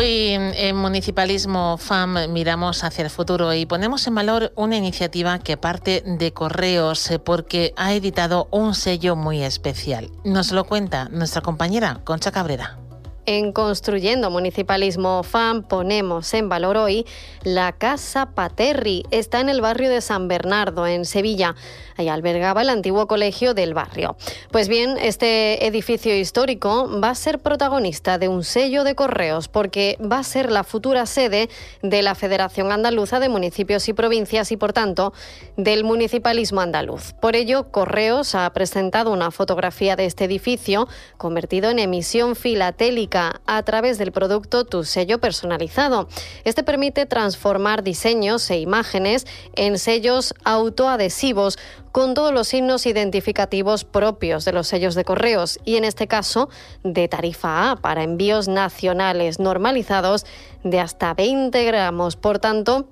Hoy en Municipalismo FAM miramos hacia el futuro y ponemos en valor una iniciativa que parte de Correos eh, porque ha editado un sello muy especial. Nos lo cuenta nuestra compañera Concha Cabrera. En Construyendo Municipalismo FAM ponemos en valor hoy la Casa Paterri. Está en el barrio de San Bernardo, en Sevilla y albergaba el antiguo colegio del barrio. Pues bien, este edificio histórico va a ser protagonista de un sello de correos porque va a ser la futura sede de la Federación Andaluza de Municipios y Provincias y, por tanto, del municipalismo andaluz. Por ello, Correos ha presentado una fotografía de este edificio convertido en emisión filatélica a través del producto Tu sello personalizado. Este permite transformar diseños e imágenes en sellos autoadhesivos con todos los signos identificativos propios de los sellos de correos y en este caso de tarifa A para envíos nacionales normalizados de hasta 20 gramos. Por tanto,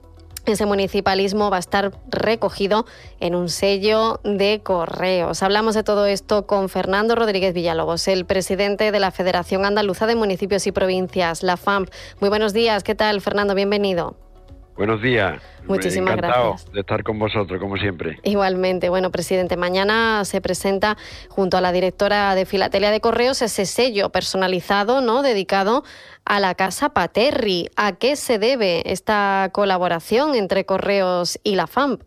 ese municipalismo va a estar recogido en un sello de correos. Hablamos de todo esto con Fernando Rodríguez Villalobos, el presidente de la Federación Andaluza de Municipios y Provincias, la FAMP. Muy buenos días, ¿qué tal, Fernando? Bienvenido. Buenos días. Muchísimas Encantado gracias. de estar con vosotros, como siempre. Igualmente. Bueno, presidente, mañana se presenta junto a la directora de Filatelia de Correos ese sello personalizado, ¿no? Dedicado a la Casa Paterri. ¿A qué se debe esta colaboración entre Correos y la FAMP?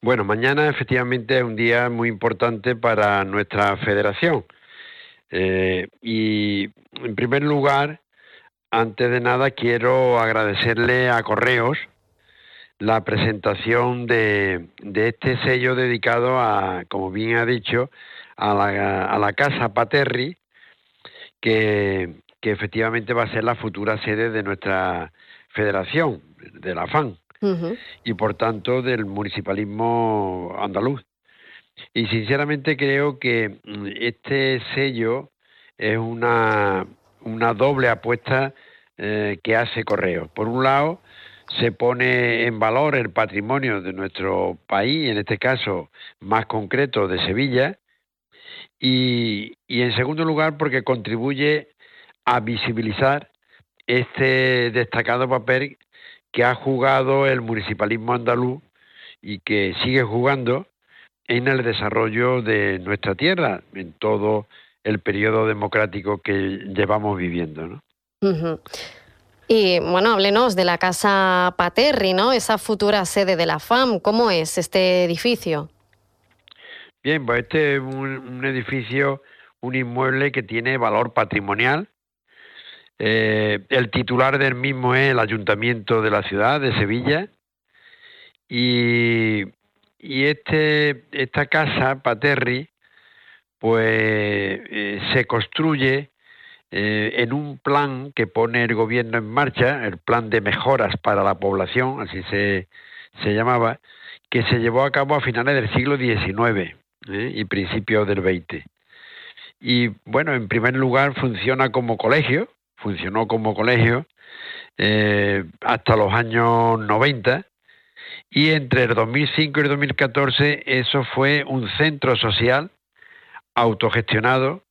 Bueno, mañana efectivamente es un día muy importante para nuestra federación. Eh, y en primer lugar, antes de nada, quiero agradecerle a Correos la presentación de, este sello dedicado a, como bien ha dicho, a la, Casa Paterri, que, efectivamente va a ser la futura sede de nuestra federación, de la FAN, y por tanto del municipalismo andaluz. Y sinceramente creo que mm, este sello es una, una doble apuesta eh, que hace Correo. Por un lado, se pone en valor el patrimonio de nuestro país, en este caso más concreto de Sevilla, y, y en segundo lugar porque contribuye a visibilizar este destacado papel que ha jugado el municipalismo andaluz y que sigue jugando en el desarrollo de nuestra tierra, en todo el periodo democrático que llevamos viviendo. ¿no? Y bueno, háblenos de la Casa Paterri, ¿no? Esa futura sede de la FAM. ¿Cómo es este edificio? Bien, pues este es un, edificio, un inmueble que tiene valor patrimonial. Eh, el titular del mismo es el Ayuntamiento de la ciudad de Sevilla. Y y este, esta casa, Paterri, pues eh, se construye eh, en un plan que pone el gobierno en marcha, el plan de mejoras para la población, así se, se llamaba, que se llevó a cabo a finales del siglo XIX ¿eh? y principios del XX. Y bueno, en primer lugar funciona como colegio, funcionó como colegio hasta los años 90 y entre el 2005 y el 2014 eso fue un centro social autogestionado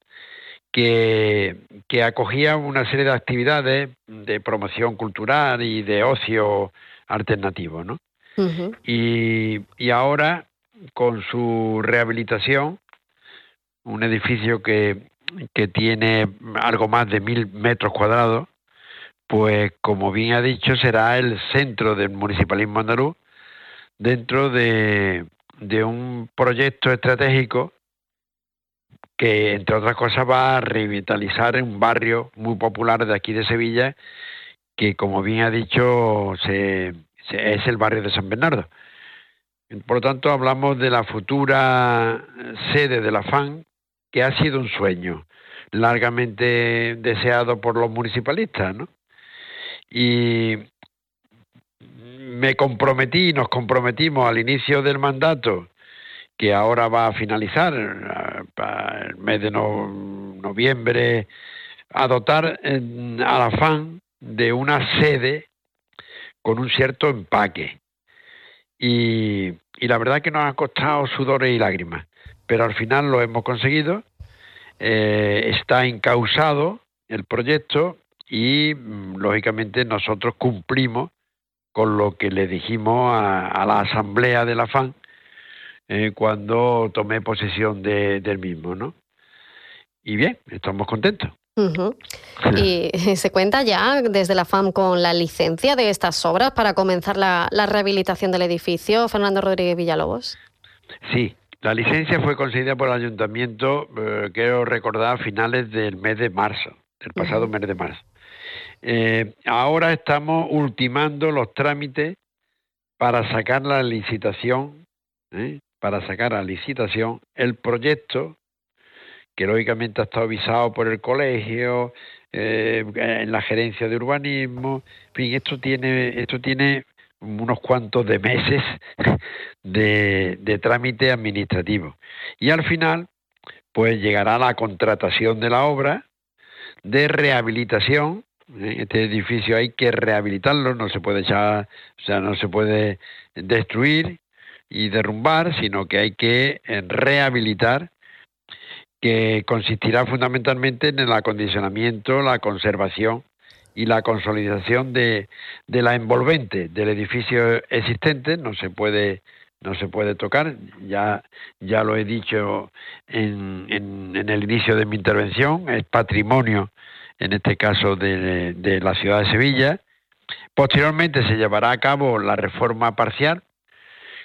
que, que, acogía una serie de actividades de promoción cultural y de ocio alternativo, ¿no? y, y, ahora, con su rehabilitación, un edificio que, que tiene algo más de mil metros cuadrados, pues como bien ha dicho, será el centro del municipalismo andaluz dentro de, un proyecto estratégico que, entre otras cosas, va a revitalizar un barrio muy popular de aquí de Sevilla, que, como bien ha dicho, se, es el barrio de San Bernardo. Por lo tanto, hablamos de la futura sede de la FAN, que ha sido un sueño largamente deseado por los municipalistas, ¿no? Y me comprometí, nos comprometimos al inicio del mandato, que ahora va a finalizar, eh, el mes de noviembre, a dotar a la FAN de una sede con un cierto empaque. Y, la verdad que nos ha costado sudores y lágrimas, pero al final lo hemos conseguido. Eh, está encausado el proyecto y, mm, lógicamente, nosotros cumplimos con lo que le dijimos a, la asamblea de la FAN eh, cuando tomé posesión del mismo, ¿no? Y bien, estamos contentos. ¿Y se cuenta ya desde la FAM con la licencia de estas obras para comenzar la, rehabilitación del edificio, Fernando Rodríguez Villalobos? Sí, la licencia fue concedida por el ayuntamiento, eh, quiero recordar, a finales del mes de marzo, del pasado mes de marzo. Eh, ahora estamos ultimando los trámites para sacar la licitación, ¿eh? para sacar a licitación el proyecto que lógicamente ha estado avisado por el colegio, eh, en la gerencia de urbanismo, en fin, esto tiene, esto tiene unos cuantos de meses de, trámite administrativo. Y al final, pues llegará la contratación de la obra de rehabilitación este edificio hay que rehabilitarlo, no se puede echar, o sea, no se puede destruir y derrumbar, sino que hay que eh, rehabilitar, que consistirá fundamentalmente en el acondicionamiento, la conservación y la consolidación de, de la envolvente del edificio existente, no se puede no se puede tocar, ya, ya lo he dicho en, en, en el inicio de mi intervención, es patrimonio en este caso de, la ciudad de Sevilla. Posteriormente se llevará a cabo la reforma parcial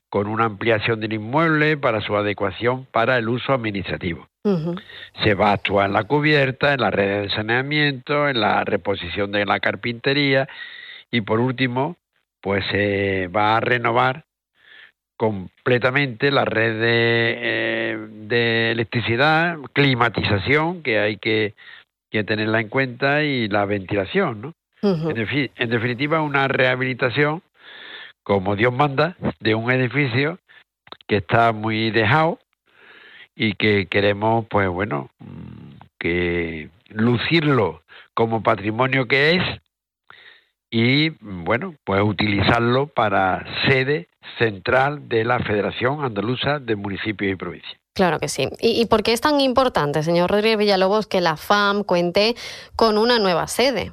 con una ampliación del inmueble para su adecuación para el uso administrativo. Se va a actuar en la cubierta, en las redes de saneamiento, en la reposición de la carpintería y por último, pues se va a renovar completamente la red de, eh, de electricidad, climatización, que hay que que tenerla en cuenta y la ventilación, ¿no? en, definitiva, una rehabilitación, como Dios manda, de un edificio que está muy dejado y que queremos, pues bueno, que lucirlo como patrimonio que es y, bueno, pues utilizarlo para sede central de la Federación Andaluza de Municipios y Provincias. Claro que sí. ¿Y, por qué es tan importante, señor Rodríguez Villalobos, que la FAM cuente con una nueva sede?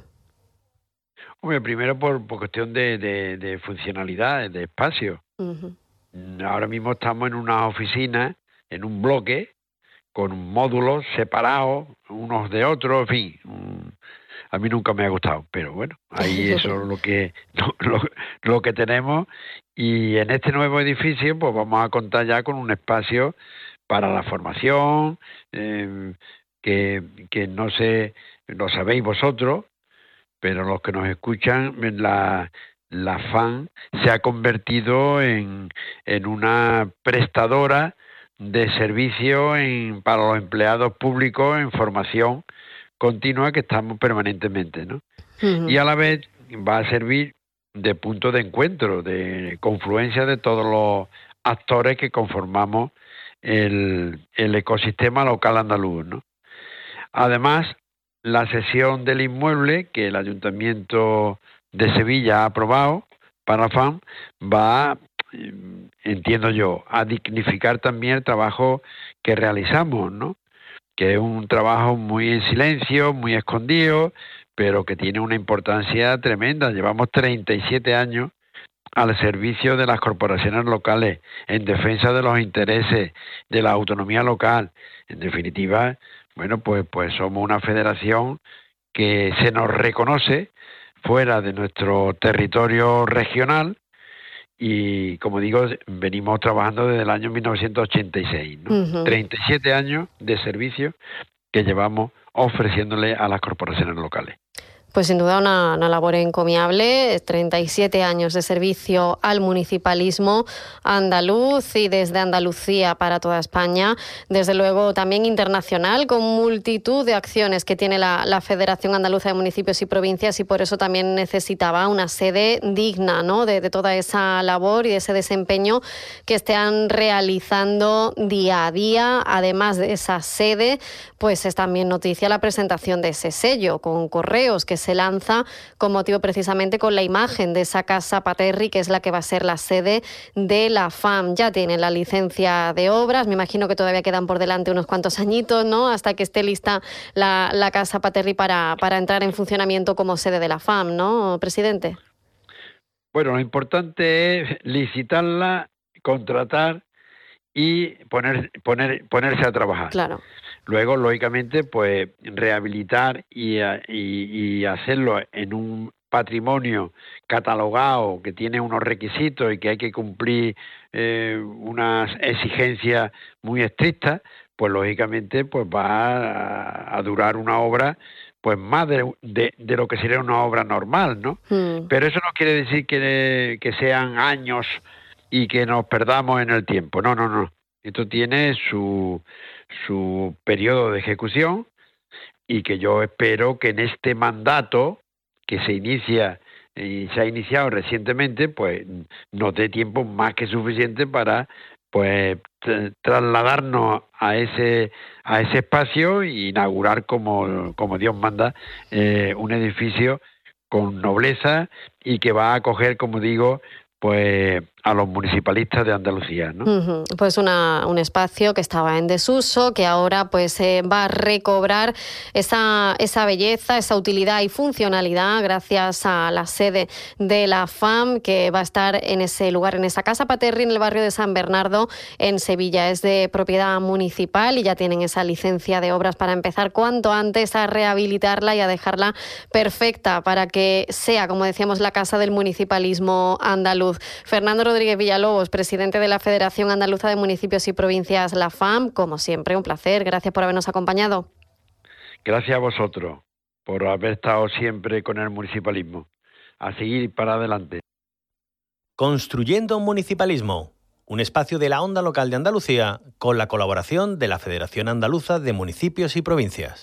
Hombre, primero por, cuestión de, funcionalidad, de espacio. ahora mismo estamos en una oficina, en un bloque, con módulos separados unos de otros, en fin. A mí nunca me ha gustado, pero bueno, ahí eso es lo que, lo, que tenemos. Y en este nuevo edificio, pues vamos a contar ya con un espacio para la formación, em, que, que no sé, lo sabéis vosotros, pero los que nos escuchan, la, la FAN se ha convertido en, en una prestadora de servicio en, para los empleados públicos en formación continua que estamos permanentemente, ¿no? Y a la vez va a servir de punto de encuentro, de confluencia de todos los actores que conformamos el, el ecosistema local andaluz, ¿no? Además, la sesión del inmueble que el Ayuntamiento de Sevilla ha aprobado para FAM va, entiendo yo, a dignificar también el trabajo que realizamos, ¿no? Que es un trabajo muy en silencio, muy escondido, pero que tiene una importancia tremenda. Llevamos 37 años al servicio de las corporaciones locales, en defensa de los intereses de la autonomía local. En definitiva, bueno, pues, pues somos una federación que se nos reconoce fuera de nuestro territorio regional y como digo, venimos trabajando desde el año 1986, ¿no? 37 años de servicio que llevamos ofreciéndole a las corporaciones locales. Pues sin duda una, labor encomiable, 37 años de servicio al municipalismo andaluz y desde Andalucía para toda España, desde luego también internacional, con multitud de acciones que tiene la, Federación Andaluza de Municipios y Provincias y por eso también necesitaba una sede digna ¿no? de, toda esa labor y de ese desempeño que están realizando día a día. Además de esa sede, pues es también noticia la presentación de ese sello con correos que se lanza con motivo precisamente con la imagen de esa casa Paterri, que es la que va a ser la sede de la FAM. Ya tienen la licencia de obras, me imagino que todavía quedan por delante unos cuantos añitos, ¿no? Hasta que esté lista la, la casa Paterri para, para entrar en funcionamiento como sede de la FAM, ¿no, presidente? Bueno, lo importante es licitarla, contratar y poner, poner, ponerse a trabajar. Claro. Luego, lógicamente, pues rehabilitar y, y, hacerlo en un patrimonio catalogado que tiene unos requisitos y que hay que cumplir eh, unas exigencias muy estrictas, pues lógicamente pues va a, durar una obra pues más de, de, lo que sería una obra normal, ¿no? Hmm. Pero eso no quiere decir que, que sean años y que nos perdamos en el tiempo, no, no, no. Esto tiene su, su periodo de ejecución y que yo espero que en este mandato que se inicia y se ha iniciado recientemente, pues nos dé tiempo más que suficiente para pues trasladarnos a ese a ese espacio e inaugurar como, como Dios manda eh, un edificio con nobleza y que va a acoger, como digo, pues a los municipalistas de Andalucía. ¿no? Pues una, un espacio que estaba en desuso, que ahora pues eh, va a recobrar esa, esa belleza, esa utilidad y funcionalidad gracias a la sede de la FAM que va a estar en ese lugar, en esa casa Paterri, en el barrio de San Bernardo, en Sevilla. Es de propiedad municipal y ya tienen esa licencia de obras para empezar cuanto antes a rehabilitarla y a dejarla perfecta para que sea, como decíamos, la casa del municipalismo andaluz. Fernando Rodríguez Villalobos, presidente de la Federación Andaluza de Municipios y Provincias, la FAM. Como siempre, un placer. Gracias por habernos acompañado. Gracias a vosotros por haber estado siempre con el municipalismo. A seguir para adelante. Construyendo Municipalismo, un espacio de la onda local de Andalucía con la colaboración de la Federación Andaluza de Municipios y Provincias.